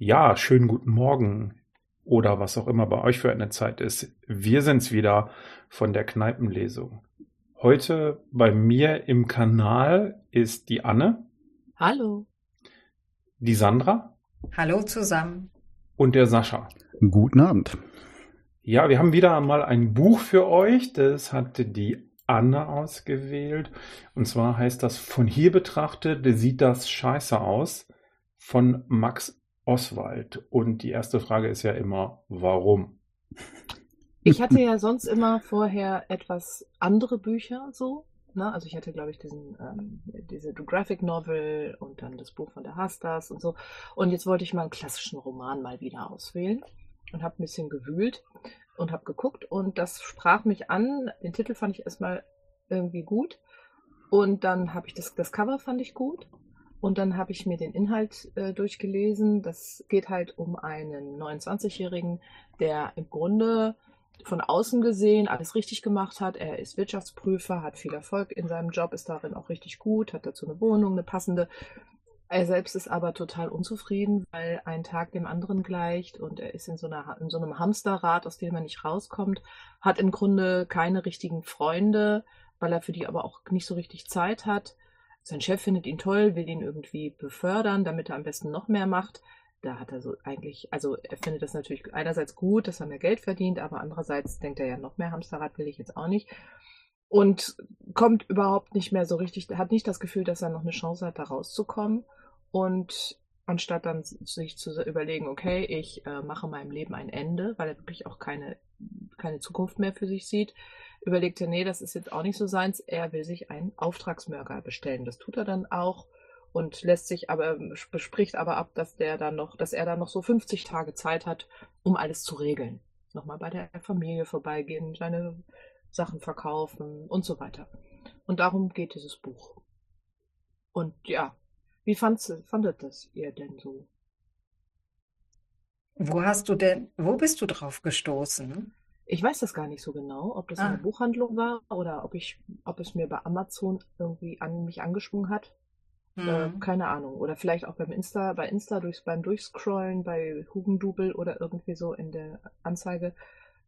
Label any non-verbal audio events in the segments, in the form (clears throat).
Ja, schönen guten Morgen oder was auch immer bei euch für eine Zeit ist. Wir sind's wieder von der Kneipenlesung. Heute bei mir im Kanal ist die Anne. Hallo. Die Sandra. Hallo zusammen. Und der Sascha. Guten Abend. Ja, wir haben wieder mal ein Buch für euch. Das hatte die Anne ausgewählt. Und zwar heißt das Von hier betrachtet sieht das scheiße aus von Max Oswald. Und die erste Frage ist ja immer, warum? Ich hatte ja sonst immer vorher etwas andere Bücher so. Ne? Also ich hatte, glaube ich, diesen, ähm, diese Graphic Novel und dann das Buch von der Hastas und so. Und jetzt wollte ich mal einen klassischen Roman mal wieder auswählen und habe ein bisschen gewühlt und habe geguckt und das sprach mich an. Den Titel fand ich erstmal irgendwie gut und dann habe ich das, das Cover fand ich gut und dann habe ich mir den Inhalt äh, durchgelesen. Das geht halt um einen 29-Jährigen, der im Grunde von außen gesehen alles richtig gemacht hat. Er ist Wirtschaftsprüfer, hat viel Erfolg in seinem Job, ist darin auch richtig gut, hat dazu eine Wohnung, eine passende. Er selbst ist aber total unzufrieden, weil ein Tag dem anderen gleicht und er ist in so, einer, in so einem Hamsterrad, aus dem er nicht rauskommt, hat im Grunde keine richtigen Freunde, weil er für die aber auch nicht so richtig Zeit hat sein Chef findet ihn toll, will ihn irgendwie befördern, damit er am besten noch mehr macht. Da hat er so eigentlich, also er findet das natürlich einerseits gut, dass er mehr Geld verdient, aber andererseits denkt er ja, noch mehr Hamsterrad will ich jetzt auch nicht. Und kommt überhaupt nicht mehr so richtig, hat nicht das Gefühl, dass er noch eine Chance hat, da rauszukommen. Und anstatt dann sich zu überlegen, okay, ich äh, mache meinem Leben ein Ende, weil er wirklich auch keine, keine Zukunft mehr für sich sieht, überlegte, nee, das ist jetzt auch nicht so seins. Er will sich einen Auftragsmörder bestellen. Das tut er dann auch und lässt sich aber, bespricht aber ab, dass der dann noch, dass er dann noch so 50 Tage Zeit hat, um alles zu regeln. Nochmal bei der Familie vorbeigehen, seine Sachen verkaufen und so weiter. Und darum geht dieses Buch. Und ja, wie fandet das ihr denn so? Wo hast du denn, wo bist du drauf gestoßen? Ich weiß das gar nicht so genau, ob das ah. eine Buchhandlung war oder ob ich, ob es mir bei Amazon irgendwie an mich angeschwungen hat. Hm. Äh, keine Ahnung. Oder vielleicht auch beim Insta, bei Insta durchs, beim Durchscrollen, bei Hugendubel oder irgendwie so in der Anzeige.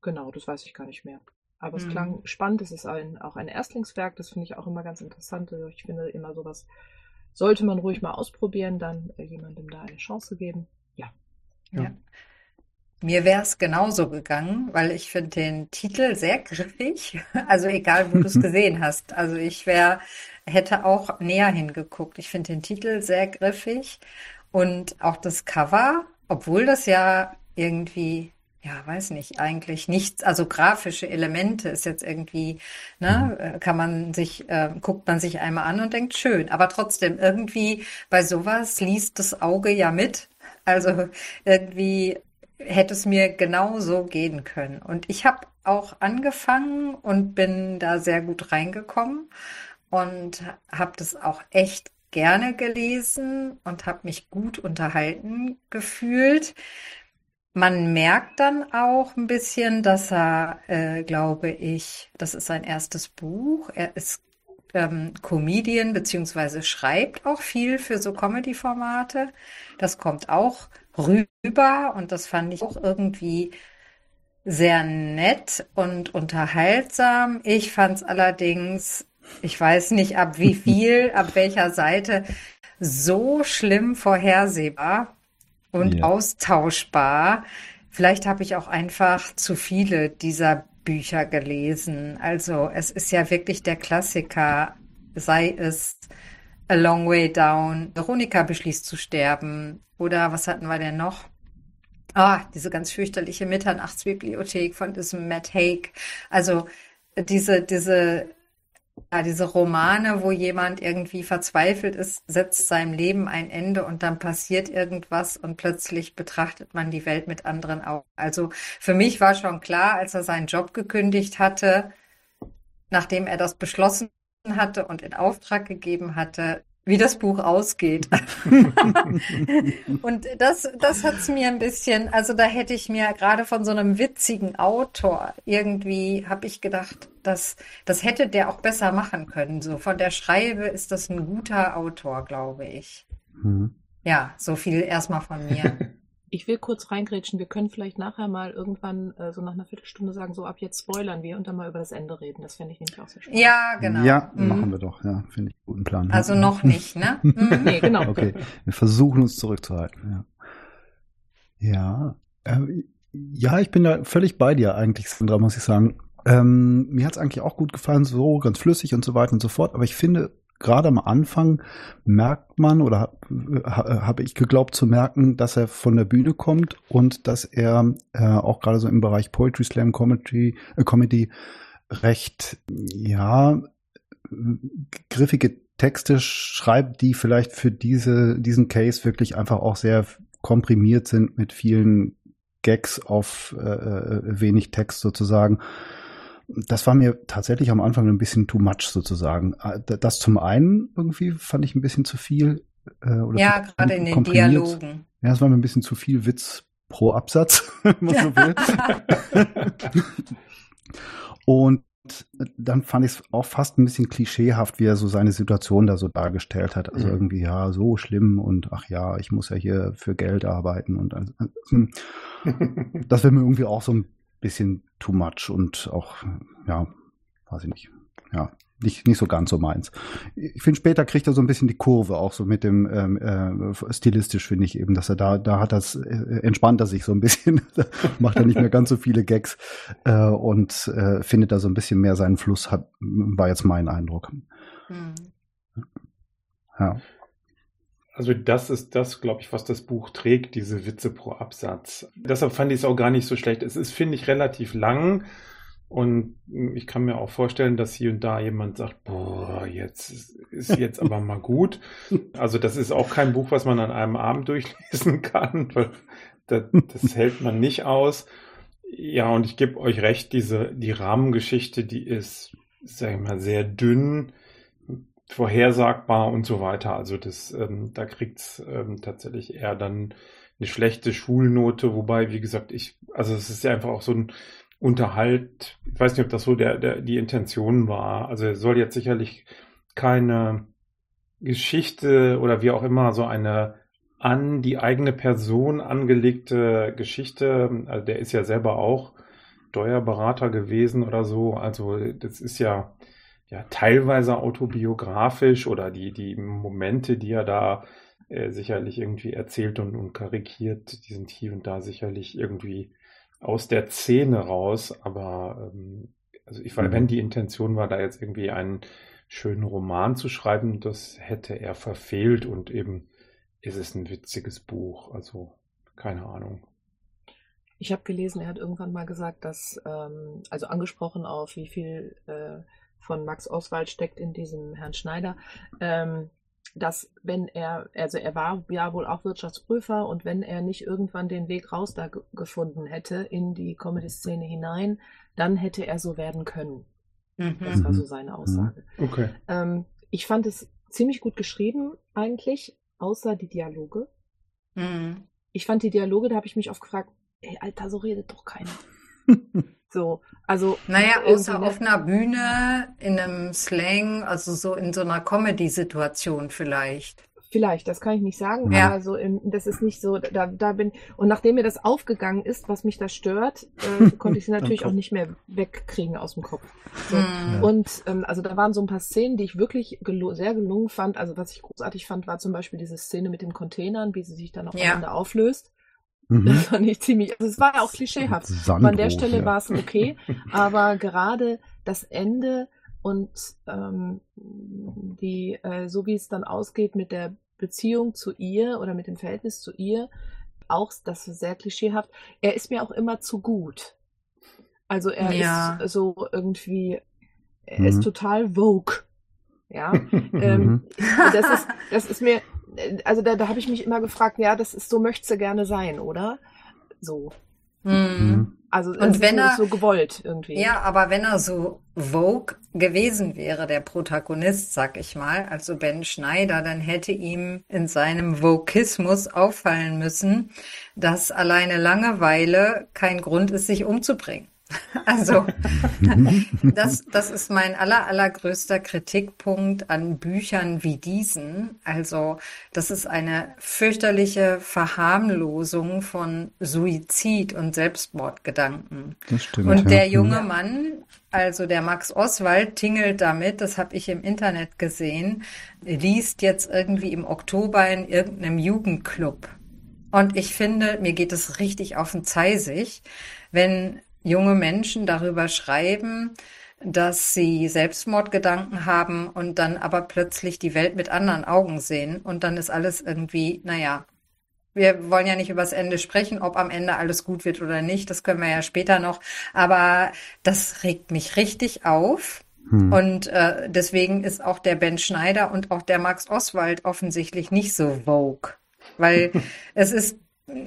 Genau, das weiß ich gar nicht mehr. Aber hm. es klang spannend. Es ist ein, auch ein Erstlingswerk. Das finde ich auch immer ganz interessant. Also ich finde immer sowas sollte man ruhig mal ausprobieren, dann äh, jemandem da eine Chance geben. Ja. ja. ja. Mir wäre es genauso gegangen, weil ich finde den Titel sehr griffig. (laughs) Also egal, wo du es (laughs) gesehen hast. Also ich wäre, hätte auch näher hingeguckt. Ich finde den Titel sehr griffig und auch das Cover, obwohl das ja irgendwie, ja, weiß nicht, eigentlich nichts, also grafische Elemente ist jetzt irgendwie, ne, mhm. äh, kann man sich, äh, guckt man sich einmal an und denkt schön. Aber trotzdem irgendwie bei sowas liest das Auge ja mit. Also irgendwie hätte es mir genau so gehen können. Und ich habe auch angefangen und bin da sehr gut reingekommen und habe das auch echt gerne gelesen und habe mich gut unterhalten gefühlt. Man merkt dann auch ein bisschen, dass er, äh, glaube ich, das ist sein erstes Buch. Er ist ähm, Comedian beziehungsweise schreibt auch viel für so Comedy-Formate. Das kommt auch rüber und das fand ich auch irgendwie sehr nett und unterhaltsam. Ich fand es allerdings, ich weiß nicht ab wie (laughs) viel, ab welcher Seite, so schlimm vorhersehbar und ja. austauschbar. Vielleicht habe ich auch einfach zu viele dieser Bücher gelesen. Also es ist ja wirklich der Klassiker, sei es A Long Way Down, Veronika beschließt zu sterben oder was hatten wir denn noch? Ah, diese ganz fürchterliche Mitternachtsbibliothek von diesem Matt Haig. Also diese, diese, ja, diese Romane, wo jemand irgendwie verzweifelt ist, setzt seinem Leben ein Ende und dann passiert irgendwas und plötzlich betrachtet man die Welt mit anderen Augen. Also für mich war schon klar, als er seinen Job gekündigt hatte, nachdem er das beschlossen hatte und in Auftrag gegeben hatte, wie das Buch ausgeht. (laughs) und das, das hat's mir ein bisschen, also da hätte ich mir gerade von so einem witzigen Autor irgendwie, habe ich gedacht, das, das hätte der auch besser machen können. So von der Schreibe ist das ein guter Autor, glaube ich. Mhm. Ja, so viel erstmal von mir. (laughs) Ich will kurz reingrätschen. Wir können vielleicht nachher mal irgendwann äh, so nach einer Viertelstunde sagen, so ab jetzt spoilern wir und dann mal über das Ende reden. Das fände ich nämlich auch sehr spannend. Ja, genau. Ja, Mhm. machen wir doch. Ja, finde ich einen guten Plan. (laughs) Also noch nicht, ne? (laughs) Mhm. Nee, (laughs) genau. Okay, wir versuchen uns zurückzuhalten. Ja, ja, äh, ja ich bin da völlig bei dir eigentlich, Sandra, muss ich sagen. Ähm, mir hat's eigentlich auch gut gefallen, so ganz flüssig und so weiter und so fort. Aber ich finde, gerade am Anfang merkt man oder habe hab ich geglaubt zu merken, dass er von der Bühne kommt und dass er äh, auch gerade so im Bereich Poetry Slam Comedy, äh, Comedy recht, ja, griffige Texte schreibt, die vielleicht für diese, diesen Case wirklich einfach auch sehr komprimiert sind mit vielen Gags auf äh, äh, wenig Text sozusagen. Das war mir tatsächlich am Anfang ein bisschen too much sozusagen. Äh, Das zum einen irgendwie fand ich ein bisschen zu viel. Äh, oder Ja, zu gerade in den. Dialogen. Ja, es war mir ein bisschen zu viel Witz pro Absatz, (laughs) wenn man so (laughs) will. Und dann fand ich es auch fast ein bisschen klischeehaft, wie er so seine Situation da so dargestellt hat. Also Mhm. irgendwie, ja, so schlimm und ach ja, ich muss ja hier für Geld arbeiten und also, hm, (laughs) das wäre mir irgendwie auch so ein bisschen too much und auch, ja, weiß ich nicht, ja, nicht, nicht so ganz so meins. Ich finde, später kriegt er so ein bisschen die Kurve, auch so mit dem ähm, äh, stilistisch finde ich eben, dass er da, da hat das, äh, entspannt er sich so ein (laughs) bisschen, (laughs) macht er nicht mehr ganz so viele Gags äh, und äh, findet da so ein bisschen mehr seinen Fluss, hat, war jetzt mein Eindruck. Mhm. Ja. Also das ist das, glaube ich, was das Buch trägt, diese Witze pro Absatz. Deshalb fand ich es auch gar nicht so schlecht. Es ist, finde ich, relativ lang. Und ich kann mir auch vorstellen, dass hier und da jemand sagt, boah, jetzt ist- jetzt aber (laughs) mal gut. Also das ist auch kein Buch, was man an einem Abend (laughs) durchlesen kann, weil das, das hält man nicht aus. Ja, und ich gebe euch recht, diese, die Rahmengeschichte, die ist, sag ich mal, sehr dünn, vorhersagbar und so weiter. Also das, ähm, da kriegt's ähm, tatsächlich eher dann eine schlechte Schulnote, wobei, wie gesagt, ich, also es ist ja einfach auch so ein Unterhalt, ich weiß nicht, ob das so der, der, die Intention war. Also es soll jetzt sicherlich keine Geschichte oder wie auch immer so eine an die eigene Person angelegte Geschichte. Also der ist ja selber auch Steuerberater gewesen oder so. Also das ist ja ja teilweise autobiografisch oder die die Momente, die er da äh, sicherlich irgendwie erzählt und, und karikiert, die sind hier und da sicherlich irgendwie aus der Szene raus. Aber ähm, also ich, Mhm. wenn die Intention war, da jetzt irgendwie einen schönen Roman zu schreiben, das hätte er verfehlt und eben ist es ein witziges Buch. Also keine Ahnung. Ich habe gelesen, er hat irgendwann mal gesagt, dass, ähm, also angesprochen auf, wie viel äh, von Max Oswald steckt in diesem Herrn Schneider, ähm, dass wenn er, also er war ja wohl auch Wirtschaftsprüfer und wenn er nicht irgendwann den Weg raus da ge- gefunden hätte in die Comedy-Szene hinein, dann hätte er so werden können. Das Mhm. war so Mhm. seine Aussage. Okay. Ähm, ich fand es ziemlich gut geschrieben eigentlich, außer die Dialoge. Mhm. Ich fand die Dialoge, da habe ich mich oft gefragt, ey, Alter, so redet doch keiner. (laughs) So, also Naja, außer ne? auf einer Bühne, in einem Slang, also so in so einer Comedy-Situation vielleicht. Vielleicht, das kann ich nicht sagen, Ja. aber so im, das ist nicht so, da, da bin, und nachdem mir das aufgegangen ist, was mich da stört, äh, (laughs) konnte ich sie natürlich auch Kopf. nicht mehr wegkriegen aus dem Kopf. So. Mhm. Und ähm, also da waren so ein paar Szenen, die ich wirklich gelo sehr gelungen fand. Also was ich großartig fand, war zum Beispiel diese Szene mit den Containern, wie sie sich dann Ja. aufeinander auflöst. Mhm. Das fand ich ziemlich, also es war ja auch klischeehaft. Sandro, an der Stelle ja. war es okay, (laughs) aber gerade das Ende und ähm, die, äh, so wie es dann ausgeht mit der Beziehung zu ihr oder mit dem Verhältnis zu ihr, auch das ist sehr klischeehaft. Er ist mir auch immer zu gut. Also er Ja. ist so irgendwie, er Mhm. ist total Vogue. Ja, (laughs) ähm, das ist, das ist mir, also da, da habe ich mich immer gefragt, ja, das ist so möchtest du gerne sein, oder? So. Mhm. Mhm. Also Und wenn so- er- so gewollt irgendwie. Ja, aber wenn er so Vogue gewesen wäre, der Protagonist, sag ich mal, also Ben Schneider, dann hätte ihm in seinem Vokismus auffallen müssen, dass alleine Langeweile kein Grund ist, sich umzubringen. (laughs) Also, (laughs) das, das ist mein aller, allergrößter Kritikpunkt an Büchern wie diesen. Also, das ist eine fürchterliche Verharmlosung von Suizid und Selbstmordgedanken. Das stimmt. Und ja. der junge Mann, also der Max Oswald, tingelt damit, das habe ich im Internet gesehen, liest jetzt irgendwie im Oktober in irgendeinem Jugendclub. Und ich finde, mir geht es richtig auf den Zeisig, wenn junge Menschen darüber schreiben, dass sie Selbstmordgedanken haben und dann aber plötzlich die Welt mit anderen Augen sehen und dann ist alles irgendwie, naja, wir wollen ja nicht übers Ende sprechen, ob am Ende alles gut wird oder nicht, das können wir ja später noch, aber das regt mich richtig auf. Hm. Und äh, deswegen ist auch der Ben Schneider und auch der Max Oswald offensichtlich nicht so vogue, weil (laughs) es ist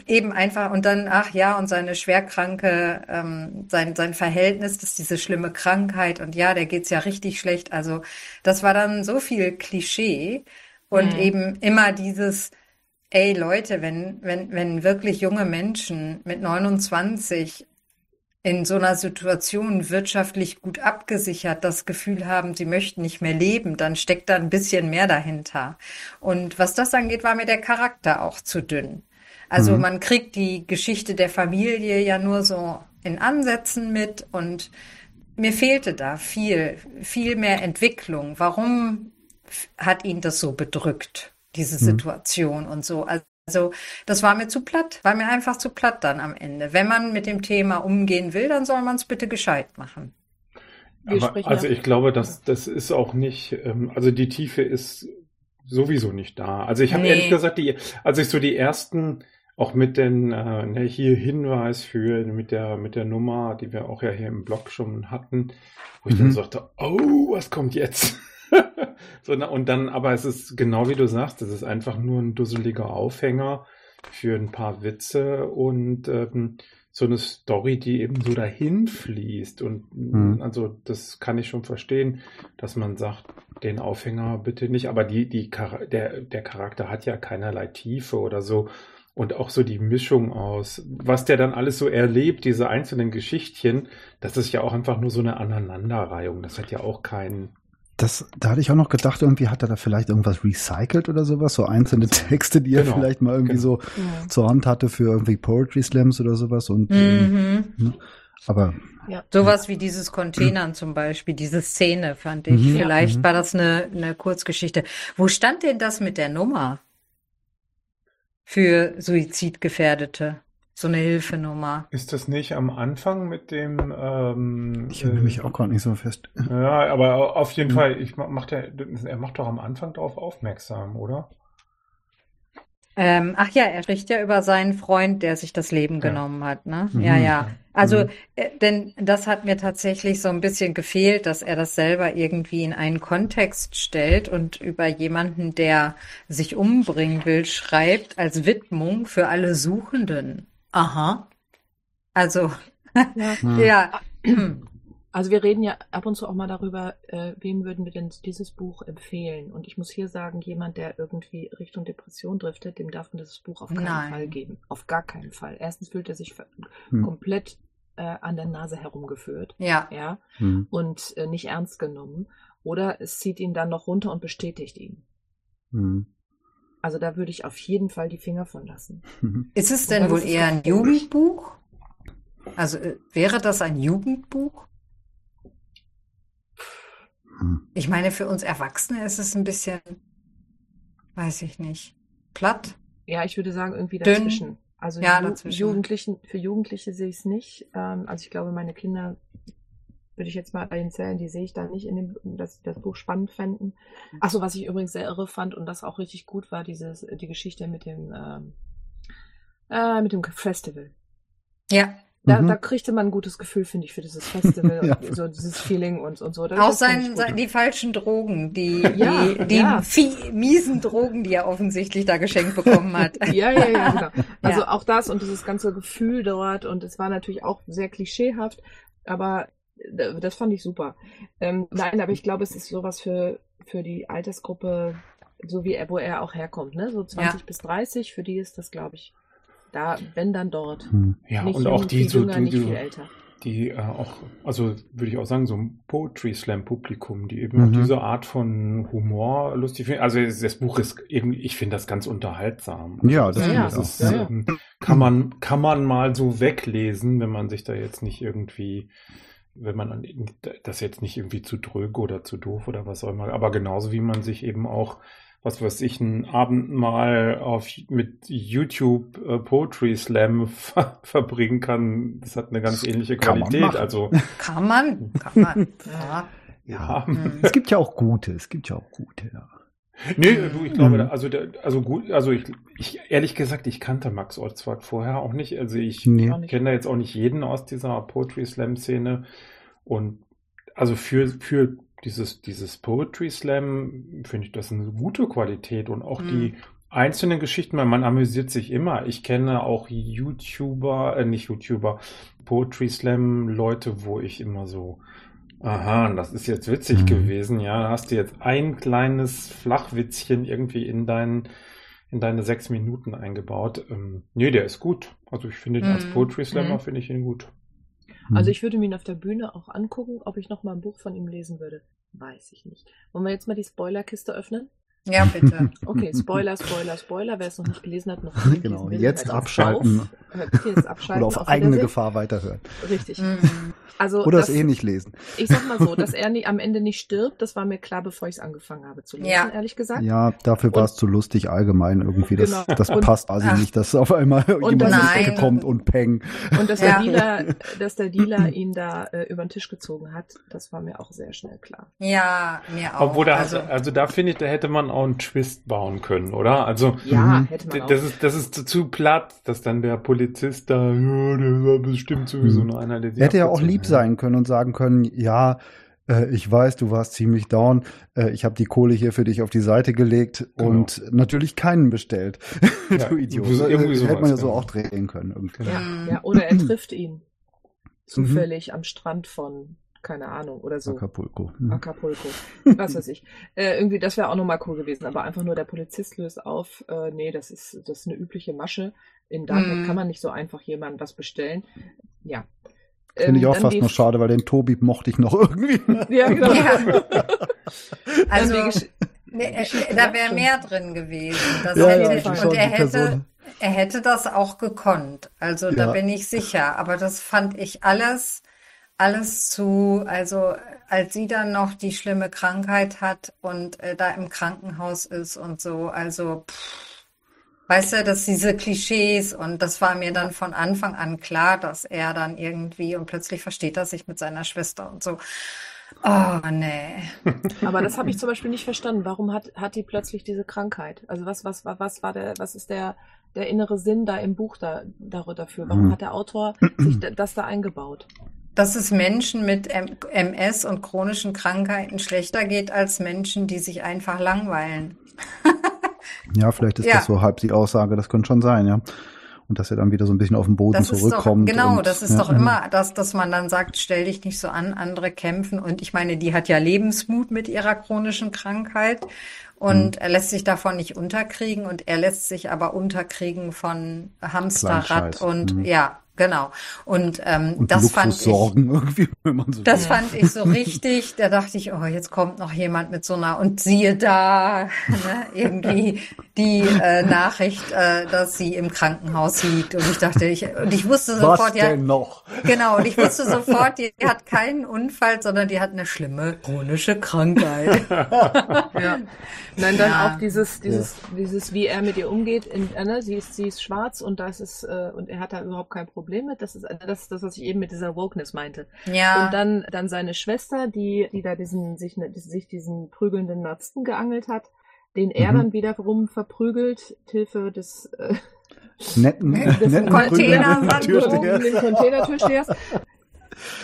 eben einfach und dann, ach ja, und seine schwerkranke, ähm, sein, sein Verhältnis, das ist diese schlimme Krankheit und ja, der geht's ja richtig schlecht. Also das war dann so viel Klischee und Mhm. eben immer dieses, ey Leute, wenn, wenn, wenn wirklich junge Menschen mit 29 in so einer Situation wirtschaftlich gut abgesichert das Gefühl haben, sie möchten nicht mehr leben, dann steckt da ein bisschen mehr dahinter. Und was das angeht, war mir der Charakter auch zu dünn. Also Mhm. man kriegt die Geschichte der Familie ja nur so in Ansätzen mit und mir fehlte da viel, viel mehr Entwicklung. Warum hat ihn das so bedrückt, diese Mhm. Situation und so? Also das war mir zu platt, war mir einfach zu platt dann am Ende. Wenn man mit dem Thema umgehen will, dann soll man es bitte gescheit machen. Aber, also ja- ich glaube, das, das ist auch nicht, ähm, also die Tiefe ist sowieso nicht da. Also ich habe Nee. ehrlich gesagt, die, als ich so die ersten, auch mit den, äh, ne, hier Hinweis für, mit der, mit der Nummer, die wir auch ja hier im Blog schon hatten, wo ich Mhm. dann sagte, oh, was kommt jetzt? (laughs) so, na, und dann, aber es ist genau wie du sagst, es ist einfach nur ein dusseliger Aufhänger für ein paar Witze und ähm, so eine Story, die eben so dahin fließt. Und Mhm. also das kann ich schon verstehen, dass man sagt, den Aufhänger bitte nicht. Aber die, die, der, der Charakter hat ja keinerlei Tiefe oder so. Und auch so die Mischung aus, was der dann alles so erlebt, diese einzelnen Geschichtchen, das ist ja auch einfach nur so eine Aneinanderreihung. Das hat ja auch keinen. Das, da hatte ich auch noch gedacht, irgendwie hat er da vielleicht irgendwas recycelt oder sowas, so einzelne Texte, die er Genau, vielleicht mal irgendwie genau. so Ja. zur Hand hatte für irgendwie Poetry Slams oder sowas. Und Mhm. aber Sowas wie dieses Containern zum Beispiel, diese Szene fand ich. Mhm. Vielleicht Mhm. war das eine, eine Kurzgeschichte. Wo stand denn das mit der Nummer für Suizidgefährdete? So eine Hilfenummer. Ist das nicht am Anfang mit dem, ähm, ich erinnere mich auch gerade nicht so fest. Ja, aber auf jeden Mhm. Fall, ich ma- macht er, er macht doch am Anfang darauf aufmerksam, oder? Ähm, ach ja, er spricht ja über seinen Freund, der sich das Leben Ja. genommen hat, ne? Mhm. Ja, ja. Also, Mhm. äh, denn das hat mir tatsächlich so ein bisschen gefehlt, dass er das selber irgendwie in einen Kontext stellt und über jemanden, der sich umbringen will, schreibt als Widmung für alle Suchenden. Aha. Also, (laughs) Ja. Ja. (clears throat) Also wir reden ja ab und zu auch mal darüber, äh, wem würden wir denn dieses Buch empfehlen? Und ich muss hier sagen, jemand, der irgendwie Richtung Depression driftet, dem darf man dieses Buch auf keinen Nein. Fall geben. Auf gar keinen Fall. Erstens fühlt er sich Hm. komplett äh, an der Nase herumgeführt, Ja. ja, Hm. und äh, nicht ernst genommen. Oder es zieht ihn dann noch runter und bestätigt ihn. Hm. Also da würde ich auf jeden Fall die Finger von lassen. (laughs) Ist es denn wohl eher ein. Jugendbuch? Also, äh, wäre das ein Jugendbuch? Hm. Ich meine, für uns Erwachsene ist es ein bisschen, weiß ich nicht, platt. Ja, ich würde sagen, irgendwie Dünn. dazwischen. Also Ja, Ju dazwischen. Jugendlichen, für Jugendliche sehe ich es nicht. Ähm, also ich glaube, meine Kinder würde ich jetzt mal bei ihnen zählen, die sehe ich da nicht in dem, dass sie das Buch spannend fänden. Achso, was ich übrigens sehr irre fand und das auch richtig gut war, dieses, die Geschichte mit dem, ähm, äh, mit dem Festival. Ja, Da, Mhm. da kriegte man ein gutes Gefühl, finde ich, für dieses Festival (laughs) Ja. und so dieses Feeling und, und so. Das, auch sein, sein, die falschen Drogen, die, Ja, die, die ja. miesen Drogen, die er offensichtlich da geschenkt bekommen hat. (laughs) Ja, ja, ja, genau. (laughs) Also Ja. auch das und dieses ganze Gefühl dort und es war natürlich auch sehr klischeehaft, aber das fand ich super. Ähm, nein, aber ich glaube, es ist sowas für, für die Altersgruppe, so wie er, wo er auch herkommt, ne? So 20 bis 30, für die ist das, glaube ich, da, wenn dann dort. Hm. Ja, nicht und jung, auch die viel so, jünger, du, nicht viel älter. die äh, auch, also würde ich auch sagen, so ein Poetry Slam Publikum, die eben Mhm. diese Art von Humor lustig finden. Also das, Buch ist irgendwie, ich finde das ganz unterhaltsam. Ja, das Ja, Das auch. ist, ja, ähm, kann man, kann man mal so weglesen, wenn man sich da jetzt nicht irgendwie, wenn man an- das jetzt nicht irgendwie zu dröge oder zu doof oder was auch immer, aber genauso wie man sich eben auch, was weiß ich, einen Abend mal auf, mit YouTube äh, Poetry Slam (laughs) ver verbringen kann, das hat eine ganz ähnliche Kann Qualität. Also, (laughs) Kann man, kann man. Ja. ja. Hm. (laughs) Es gibt ja auch gute, es gibt ja auch gute, ja. Nee, du, ich glaube, Mhm. also, der, also gut, also ich, ich, ehrlich gesagt, ich kannte Max Olzwart vorher auch nicht. Also ich Nee. Kenne da jetzt auch nicht jeden aus dieser Poetry Slam Szene. Und also für, für dieses, dieses Poetry Slam finde ich das eine gute Qualität und auch Mhm. die einzelnen Geschichten, weil man amüsiert sich immer. Ich kenne auch YouTuber, äh, nicht YouTuber, Poetry Slam Leute, wo ich immer so, aha, das ist jetzt witzig Mhm. gewesen, ja, da hast du jetzt ein kleines Flachwitzchen irgendwie in deinen in deine sechs Minuten eingebaut. Ähm, nee, der ist gut. Also ich finde ihn als Mhm. Poetry Slammer Mhm. finde ich ihn gut. Also ich würde mir ihn auf der Bühne auch angucken, ob ich noch mal ein Buch von ihm lesen würde. Weiß ich nicht. Wollen wir jetzt mal die Spoilerkiste öffnen? Ja, (laughs) bitte. Okay, Spoiler, Spoiler, Spoiler. Wer es noch nicht gelesen hat, noch (laughs) unbedingt Genau, jetzt hört abschalten. Auf. Jetzt abschalten. Oder auf Auf eigene. Gefahr weiterhören. Richtig. Mhm. Also Oder es eh nicht lesen. ich sag mal so, (laughs) dass er nie, am Ende nicht stirbt, das war mir klar, bevor ich es angefangen habe zu lesen, Ja. ehrlich gesagt. Ja, dafür war es zu lustig allgemein irgendwie. Das, Genau. das Und- passt quasi Ach. nicht, dass auf einmal jemand in die Ecke kommt und peng. Und dass Ja. der Dealer, dass der Dealer ihn da äh, über den Tisch gezogen hat, das war mir auch sehr schnell klar. Ja, mir auch. Obwohl da, also, also, da finde ich, da hätte man auch einen Twist bauen können, oder? Also Ja, Mhm. hätte man auch. das ist das ist zu, zu platt, dass dann der Polizist da, ja, der war bestimmt sowieso Mhm. nur einer, der sie Er hätte ja auch lieb sein können und sagen können, ja, äh, ich weiß, du warst ziemlich down. Äh, ich habe die Kohle hier für dich auf die Seite gelegt Genau. und natürlich keinen bestellt. (laughs) Ja, du Idiot. so- irgendwie Hätte man ja sowas, so ja. auch drehen können. Irgendwie. Ja, Mhm. ja, oder er trifft ihn Mhm. zufällig am Strand von, keine Ahnung, oder so. Acapulco. Mhm. Acapulco, (laughs) was weiß ich. Äh, irgendwie, das wäre auch nochmal cool gewesen, aber einfach nur der Polizist löst auf, äh, nee, das ist, das ist eine übliche Masche. In Darmstadt Mhm. kann man nicht so einfach jemandem was bestellen. Ja. Finde ich Ähm, auch dann fast noch schade, weil den Tobi mochte ich noch (laughs) irgendwie. Ja, genau. Ja. (laughs) also, Gesch- nee, äh, da wäre mehr drin gewesen. Das Ja, ja, hätte, ich und er hätte, er hätte das auch gekonnt. Also da Ja. bin ich sicher. Aber das fand ich alles, alles zu, also als sie dann noch die schlimme Krankheit hat und äh, da im Krankenhaus ist und so, also pff, weißt du, dass diese Klischees und das war mir dann von Anfang an klar, dass er dann irgendwie und plötzlich versteht er sich mit seiner Schwester und so. Oh, nee. (laughs) Aber das habe ich zum Beispiel nicht verstanden. Warum hat, hat die plötzlich diese Krankheit? Also was, was, war- was war der, was ist der, der innere Sinn da im Buch da, dafür? Warum Mhm. hat der Autor sich da- das da eingebaut? Dass es Menschen mit MS und chronischen Krankheiten schlechter geht als Menschen, die sich einfach langweilen. (laughs) Ja, vielleicht ist Ja. das so halb die Aussage, das könnte schon sein, ja. Und dass er dann wieder so ein bisschen auf den Boden Das ist doch, zurückkommt. genau, und, das ist ja, doch mhm. immer das, dass man dann sagt, stell dich nicht so an, andere kämpfen. Und ich meine, die hat ja Lebensmut mit ihrer chronischen Krankheit und er lässt sich davon nicht unterkriegen und er lässt sich aber unterkriegen von Hamsterrad und mhm. ja, genau. Und, ähm, Und das fand ich. Irgendwie, (laughs) wenn man so Das will. fand ich so richtig. Da dachte ich, oh, jetzt kommt noch jemand mit so einer und siehe da, (laughs) ne, irgendwie die äh, Nachricht, äh, dass sie im Krankenhaus liegt. Und ich dachte, ich und ich wusste Was sofort, ja, denn noch? genau, und ich wusste sofort, die hat keinen Unfall, sondern die hat eine schlimme chronische Krankheit. (laughs) Ja. Nein, dann Ja. auch dieses, dieses, dieses, wie er mit ihr umgeht. In, äh, ne, sie ist, sie ist schwarz und das ist, äh, und er hat da überhaupt kein Problem mit. Das ist, äh, das ist das, was ich eben mit dieser Wokeness meinte. Ja, Und dann, dann seine Schwester, die, die da diesen, sich, ne- sich diesen prügelnden Narzissten geangelt hat, den er Mhm. dann wiederum verprügelt, Hilfe des, äh, Netten, (laughs) netten Container-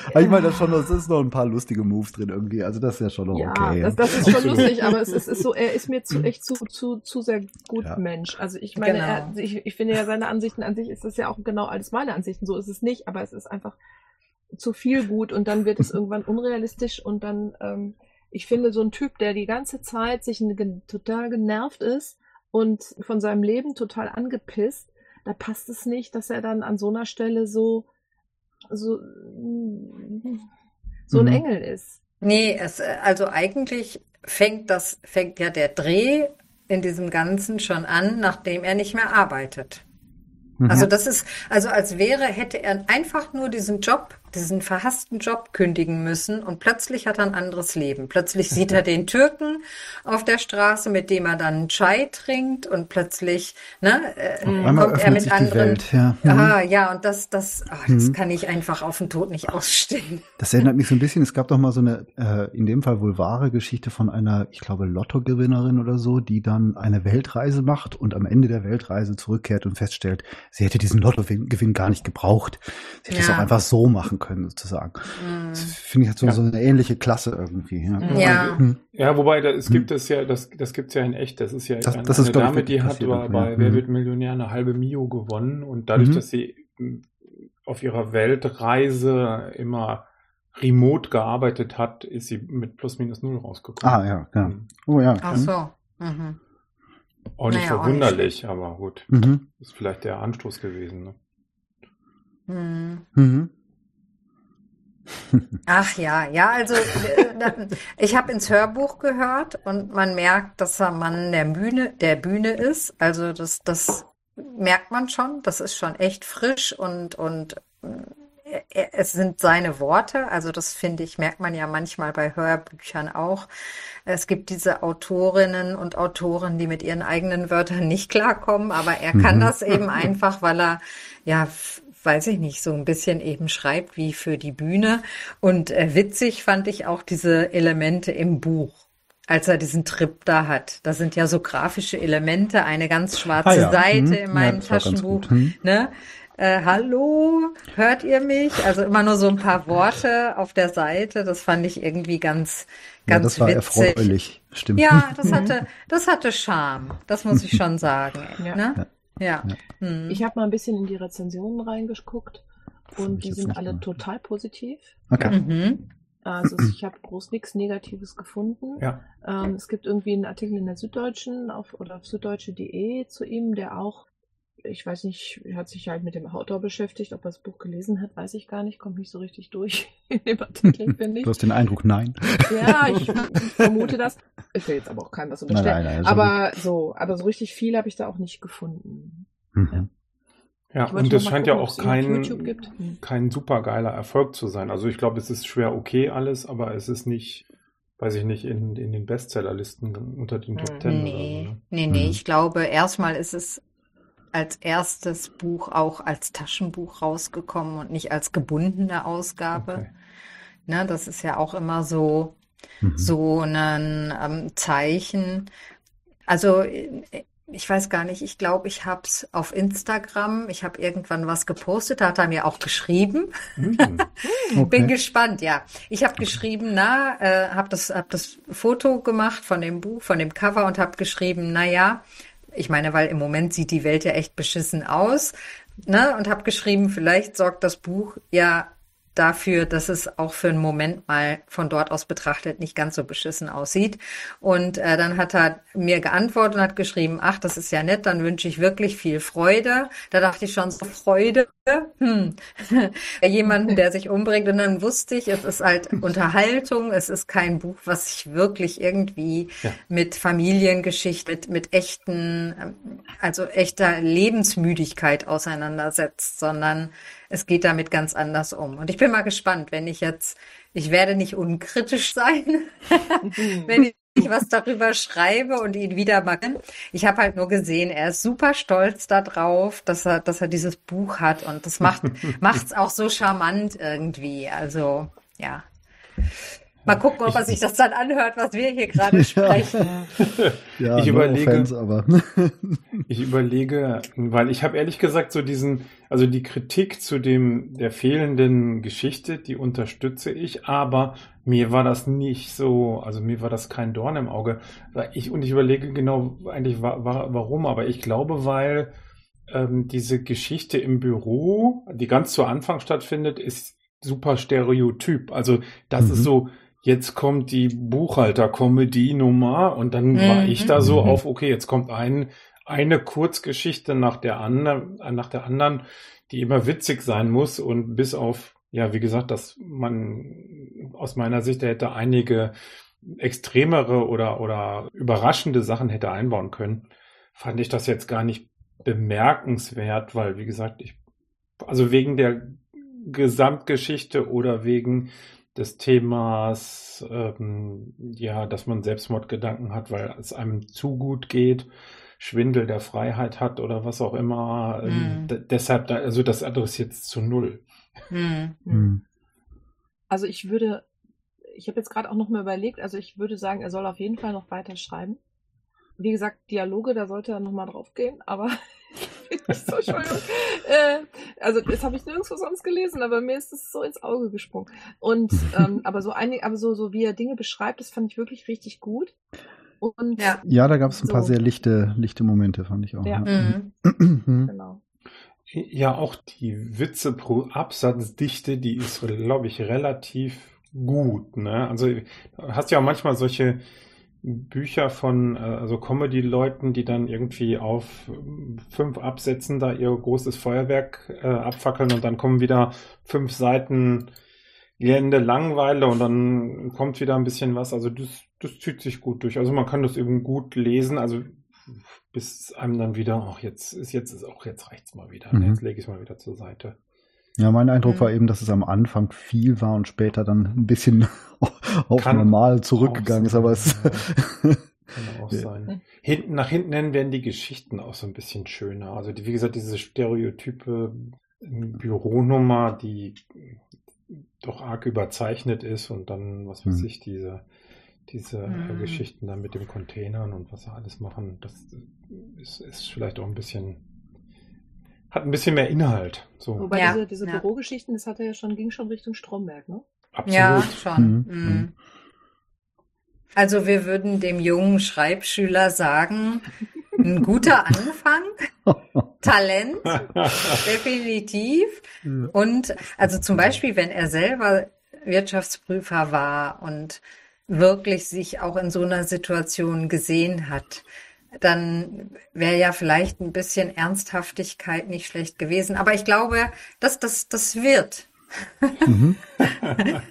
Aber ich meine, das schon, das ist noch ein paar lustige Moves drin irgendwie. Also das ist ja schon noch Ja, okay. das, das ist schon lustig, aber es ist, es ist so, er ist mir zu, (laughs) echt zu, zu, zu sehr gut Ja. Mensch. Also ich meine, Genau. er, ich, ich finde ja seine Ansichten an sich ist das ja auch genau alles meine Ansichten. So ist es nicht, aber es ist einfach zu viel gut und dann wird es (laughs) irgendwann unrealistisch und dann, ähm, ich finde so ein Typ, der die ganze Zeit sich total genervt ist und von seinem Leben total angepisst, da passt es nicht, dass er dann an so einer Stelle so so, so ein Mhm. Engel ist. Nee, es, äh, also eigentlich fängt das, fängt ja der Dreh in diesem Ganzen schon an, nachdem er nicht mehr arbeitet. Mhm. Also das ist, also als wäre, hätte er einfach nur diesen Job, diesen verhassten Job kündigen müssen und plötzlich hat er ein anderes Leben. Plötzlich sieht er (laughs) den Türken auf der Straße, mit dem er dann Chai trinkt und plötzlich, ne, äh, kommt er mit anderen. Welt, ja. Mhm. Ah, ja, und das, das, ah, das Mhm. kann ich einfach auf den Tod nicht ausstehen. Das erinnert mich so ein bisschen, es gab doch mal so eine, äh, in dem Fall wohl wahre Geschichte von einer, ich glaube, Lottogewinnerin oder so, die dann eine Weltreise macht und am Ende der Weltreise zurückkehrt und feststellt, sie hätte diesen Lottogewinn gar nicht gebraucht. Sie hätte es Ja. auch einfach so machen können, sozusagen. Mhm. Das finde ich hat so, Ja. so eine ähnliche Klasse irgendwie. Ja. Ja. Hm. Ja, wobei da, es Hm. gibt es ja, das, das gibt's ja in echt. Das ist ja Das- eine, das ist, eine Dame, die hat passiert, bei, Mhm. Wer wird Millionär eine halbe Mio gewonnen und dadurch, Mhm. dass sie m, auf ihrer Weltreise immer remote gearbeitet hat, ist sie mit plus minus null rausgekommen. Ah, ja, ja. Hm. Oh ja. Ach hm. so. Mhm. Auch nicht Naja, auch verwunderlich, aber gut. Mhm. Ist vielleicht der Anstoß gewesen. Ne? Mhm. Ach ja, ja, also äh, ich habe ins Hörbuch gehört und man merkt, dass er Mann der Bühne, der Bühne ist. Also das, das merkt man schon. Das ist schon echt frisch und und äh, er- es sind seine Worte. Also das finde ich merkt man ja manchmal bei Hörbüchern auch. Es gibt diese Autorinnen und Autoren, die mit ihren eigenen Wörtern nicht klarkommen, aber er kann Mhm. das eben einfach, weil er ja weiß ich nicht, so ein bisschen eben schreibt wie für die Bühne. Und äh, witzig fand ich auch diese Elemente im Buch, als er diesen Trip da hat. Da sind ja so grafische Elemente, eine ganz schwarze Ah, ja. Seite Mhm. in Ja, meinem das ganz Taschenbuch. Mhm. Ne? Äh, hallo, hört ihr mich? Also immer nur so ein paar Worte auf der Seite. Das fand ich irgendwie ganz, Ja, ganz das war witzig. erfreulich, stimmt. Ja, (laughs) das hatte, das hatte Charme. Das muss ich schon sagen. Ja. Ne? Ja. Ja. Hm. Ich habe mal ein bisschen in die Rezensionen reingeguckt und die sind alle gemacht. total positiv. Okay. Mhm. Also ich habe groß nichts Negatives gefunden. Ja. Ähm, es gibt irgendwie einen Artikel in der Süddeutschen auf, oder auf süddeutsche.de zu ihm, der auch, ich weiß nicht, hat sich halt mit dem Autor beschäftigt. Ob er das Buch gelesen hat, weiß ich gar nicht. Kommt nicht so richtig durch (laughs) in dem Artikel, (laughs) finde ich. Du hast den Eindruck, nein. Ja, ich vermute das. Ich will jetzt aber auch keinem was Nein, unterstellen. nein, nein. schon aber so, aber so richtig viel habe ich da auch nicht gefunden. Mhm. Ja, und mal scheint gucken, ja auch kein. Hm. kein supergeiler Erfolg zu sein. Also ich glaube, es ist schwer okay alles, aber es ist nicht, weiß ich nicht, in, in den Bestsellerlisten unter den Top Hm. Ten Nee, oder so. Ne? nee, nee. Mhm. Ich glaube, erstmal ist es als erstes Buch auch als Taschenbuch rausgekommen und nicht als gebundene Ausgabe. Okay. Ne, das ist ja auch immer so, Mhm. so ein ähm, Zeichen. Also äh, ich weiß gar nicht, ich glaube, ich habe es auf Instagram, ich habe irgendwann was gepostet, da hat er mir auch geschrieben. Hm. (laughs) Okay. Bin gespannt, ja. Ich habe geschrieben, na, äh, habe das, hab das Foto gemacht von dem Buch, von dem Cover und habe geschrieben, na ja, ich meine, weil im Moment sieht die Welt ja echt beschissen aus, ne? Und habe geschrieben, vielleicht sorgt das Buch ja dafür, dass es auch für einen Moment mal von dort aus betrachtet nicht ganz so beschissen aussieht. Und äh, dann hat er mir geantwortet und hat geschrieben, ach, das ist ja nett, dann wünsche ich wirklich viel Freude. Da dachte ich schon so, Freude, hm, (laughs) jemanden, der sich umbringt. Und dann wusste ich, es ist halt Unterhaltung, es ist kein Buch, was sich wirklich irgendwie Ja. mit Familiengeschichte, mit, mit echten, ähm, also echter Lebensmüdigkeit auseinandersetzt, sondern es geht damit ganz anders um. Und ich bin mal gespannt, wenn ich jetzt, ich werde nicht unkritisch (laughs) sein, wenn ich was darüber schreibe und ihn wieder mal. Ich habe halt nur gesehen, er ist super stolz darauf, dass er, dass er dieses Buch hat und das macht (laughs) macht's auch so charmant irgendwie. Also ja. Mal gucken, ob er sich das dann anhört, was wir hier gerade (laughs) sprechen. (laughs) Ja, Ich überlege- offense, aber (laughs) Ich überlege, weil ich habe ehrlich gesagt so diesen, also die Kritik zu dem der fehlenden Geschichte, die unterstütze ich, aber mir war das nicht so, also mir war das kein Dorn im Auge. Ich und ich überlege genau eigentlich wa wa warum, aber ich glaube, weil ähm, diese Geschichte im Büro, die ganz zu Anfang stattfindet, ist super stereotyp. Also das Mhm. ist so, jetzt kommt die Buchhalter-Comedy-Nummer und dann war Mhm. ich da so Mhm. auf, okay, jetzt kommt ein, eine Kurzgeschichte nach der anderen, nach der anderen, die immer witzig sein muss und bis auf ja, wie gesagt, dass man aus meiner Sicht hätte einige extremere oder, oder überraschende Sachen hätte einbauen können, fand ich das jetzt gar nicht bemerkenswert, weil, wie gesagt, ich, also wegen der Gesamtgeschichte oder wegen des Themas, ähm, ja, dass man Selbstmordgedanken hat, weil es einem zu gut geht, Schwindel der Freiheit hat oder was auch immer. Ähm, Hm. deshalb, da, also das adressiert es zu null. Hm. Hm. Also ich würde, ich habe jetzt gerade auch noch mal überlegt, also ich würde sagen, er soll auf jeden Fall noch weiter schreiben. Wie gesagt, Dialoge, da sollte er noch mal drauf gehen, aber (laughs) so, Entschuldigung. (laughs) äh, also das habe ich nirgendwo sonst gelesen, aber mir ist es so ins Auge gesprungen. Und (laughs) ähm, aber so einige, aber so, so wie er Dinge beschreibt, das fand ich wirklich richtig gut. Und Ja. Ja, da gab es ein paar So. sehr lichte, lichte Momente, fand ich auch. Ja. Mhm. Mhm. genau. Ja, auch die Witze pro Absatzdichte, die ist, glaube ich, relativ gut. Ne? Also du hast ja auch manchmal solche Bücher von äh, also Comedy-Leuten, die dann irgendwie auf ähm, fünf Absätzen da ihr großes Feuerwerk äh, abfackeln und dann kommen wieder fünf Seiten gähnende Langeweile und dann kommt wieder ein bisschen was. Also das, das zieht sich gut durch. Also man kann das eben gut lesen. Also bis einem dann wieder, ach jetzt ist jetzt ist auch jetzt reicht's mal wieder. Mhm. Jetzt lege ich es mal wieder zur Seite. Ja, mein Eindruck Mhm. war eben, dass es am Anfang viel war und später dann ein bisschen (laughs) auf Kann normal zurückgegangen ist, aber es (laughs) Kann auch sein. Hinten, nach hinten hin werden die Geschichten auch so ein bisschen schöner. Also die, wie gesagt, diese Stereotype ähm, Büronummer, die doch arg überzeichnet ist und dann, was weiß Hm. ich, diese, diese äh, Hm. Geschichten dann mit den Containern und was sie alles machen, das ist, ist vielleicht auch ein bisschen, hat ein bisschen mehr Inhalt. So, Wobei Ja, diese, diese ja. Bürogeschichten, das hat er ja schon, ging schon Richtung Stromberg, ne? absolut. Ja, schon. Mhm. Mhm. Also wir würden dem jungen Schreibschüler sagen, ein guter (laughs) Anfang, Talent, (laughs) definitiv. Und also zum Beispiel, wenn er selber Wirtschaftsprüfer war und wirklich sich auch in so einer Situation gesehen hat, dann wäre ja vielleicht ein bisschen Ernsthaftigkeit nicht schlecht gewesen. Aber ich glaube, dass das, das wird. Mhm. (laughs)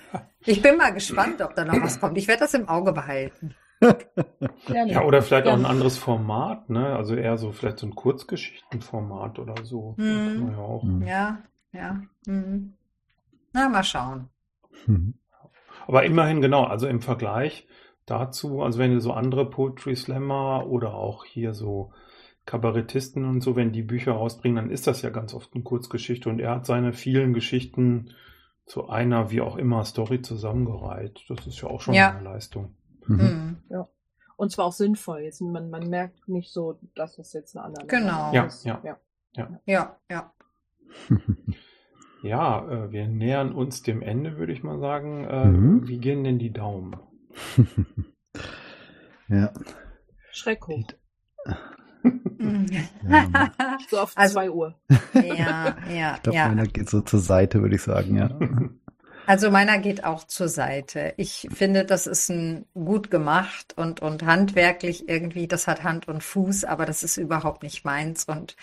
Ich bin mal gespannt, ob da noch was kommt. Ich werde das im Auge behalten. Ja, oder vielleicht auch ein Ja. anderes Format, ne? Also eher so vielleicht so ein Kurzgeschichtenformat oder so. Hm. Kann man ja auch. Mhm. Ja, ja. Mhm. Na, mal schauen. Mhm. Aber immerhin, genau, also im Vergleich dazu, also wenn du so andere Poetry Slammer oder auch hier so Kabarettisten und so, wenn die Bücher rausbringen, dann ist das ja ganz oft eine Kurzgeschichte und er hat seine vielen Geschichten zu einer, wie auch immer, Story zusammengereiht. Das ist ja auch schon Ja. eine Leistung. Mhm. Mhm. Und zwar auch sinnvoll. Jetzt, man, man merkt nicht so, dass das jetzt eine andere Genau. Ja, ist. ja. ja. Ja, ja. (laughs) Ja, äh, wir nähern uns dem Ende, würde ich mal sagen. Äh, Mhm. Wie gehen denn die Daumen? (laughs) ja. Schreck hoch. (laughs) Ja. So auf Also- 2 Uhr. Ja, ja, Ich glaube, ja. meiner geht so zur Seite, würde ich sagen, ja. (laughs) Also meiner geht auch zur Seite. Ich finde, das ist ein gut gemacht und, und handwerklich irgendwie, das hat Hand und Fuß, aber das ist überhaupt nicht meins und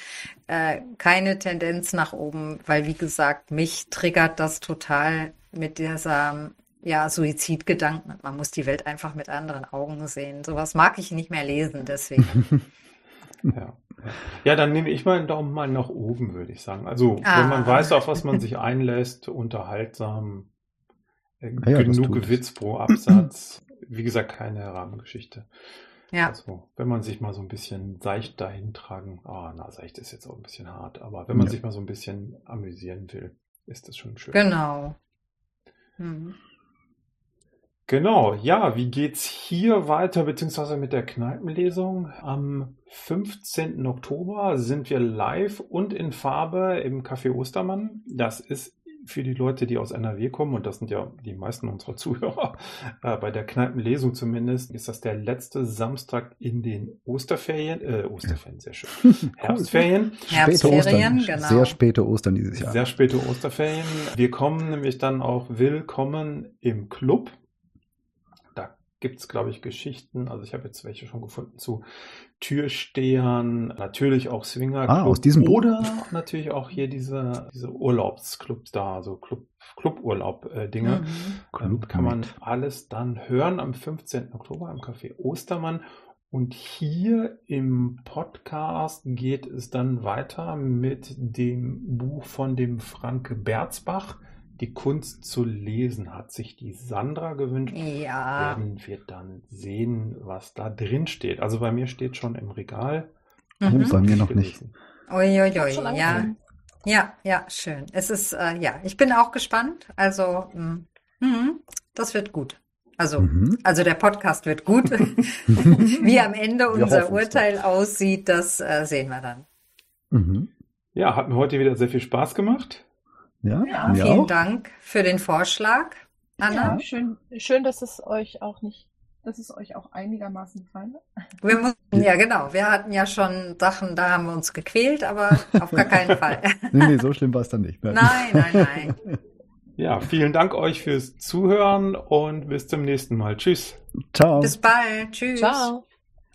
äh, keine Tendenz nach oben, weil wie gesagt, mich triggert das total mit dieser ja, Suizidgedanken. Man muss die Welt einfach mit anderen Augen sehen. Sowas mag ich nicht mehr lesen, deswegen. (laughs) Ja. ja. Dann nehme ich mal einen Daumen mal nach oben, würde ich sagen. Also, Ah. wenn man weiß, auf was man (laughs) sich einlässt, unterhaltsam, äh, Ah ja, genug. Witz pro Absatz. Wie gesagt, keine Rahmengeschichte. Ja, Also, wenn man sich mal so ein bisschen seicht dahin tragen, ah, na, seicht ist jetzt auch ein bisschen hart, aber wenn man Ja. sich mal so ein bisschen amüsieren will, ist das schon schön. genau. Hm. Genau, ja, wie geht's hier weiter, beziehungsweise mit der Kneipenlesung? Am 15. Oktober sind wir live und in Farbe im Café Ostermann. Das ist für die Leute, die aus NRW kommen, und das sind ja die meisten unserer (laughs) Zuhörer, äh, bei der Kneipenlesung zumindest, ist das der letzte Samstag in den Osterferien, äh, Osterferien, sehr schön, (laughs) Herbstferien. Späte Herbstferien, Ostern. genau. Sehr späte Ostern dieses Jahr. Sehr späte Osterferien. Wir kommen nämlich dann auch willkommen im Club. Da gibt's, glaube ich, Geschichten. Also ich habe jetzt welche schon gefunden zu Türstehern, natürlich auch Swingerclub. Ah, aus diesem Buch? Oder natürlich auch hier diese, diese Urlaubsclubs da, so Club, Cluburlaub-Dinge. Mhm. Ähm, Club kann man alles dann hören am 15. Oktober im Café Ostermann. Und hier im Podcast geht es dann weiter mit dem Buch von dem Franke Berzbach. Die Kunst zu lesen hat sich die Sandra gewünscht. Ja. Werden wir dann sehen, was da drin steht. Also bei mir steht schon im Regal. Oh, Mhm. bei mir noch nicht. Uiuiui, ja. Ja, ja, schön. Es ist, äh, ja, ich bin auch gespannt. Also, mh, mhm, das wird gut. Also, Mhm. also der Podcast wird gut. (laughs) (laughs) Wie am Ende unser Urteil aussieht, das äh, sehen wir dann. Mhm. Ja, hat mir heute wieder sehr viel Spaß gemacht. Ja, Ja, Vielen auch. Dank für den Vorschlag, Anna. Ja, schön, schön, dass es euch auch nicht, dass es euch auch einigermaßen gefallen hat. Wir mussten, ja genau, wir hatten ja schon Sachen, da haben wir uns gequält, aber auf gar keinen (laughs) Fall. Nee, nee, so schlimm war es dann nicht. Nein, nein, nein. (laughs) Ja, vielen Dank euch fürs Zuhören und bis zum nächsten Mal. Tschüss. Ciao. Bis bald. Tschüss. Ciao.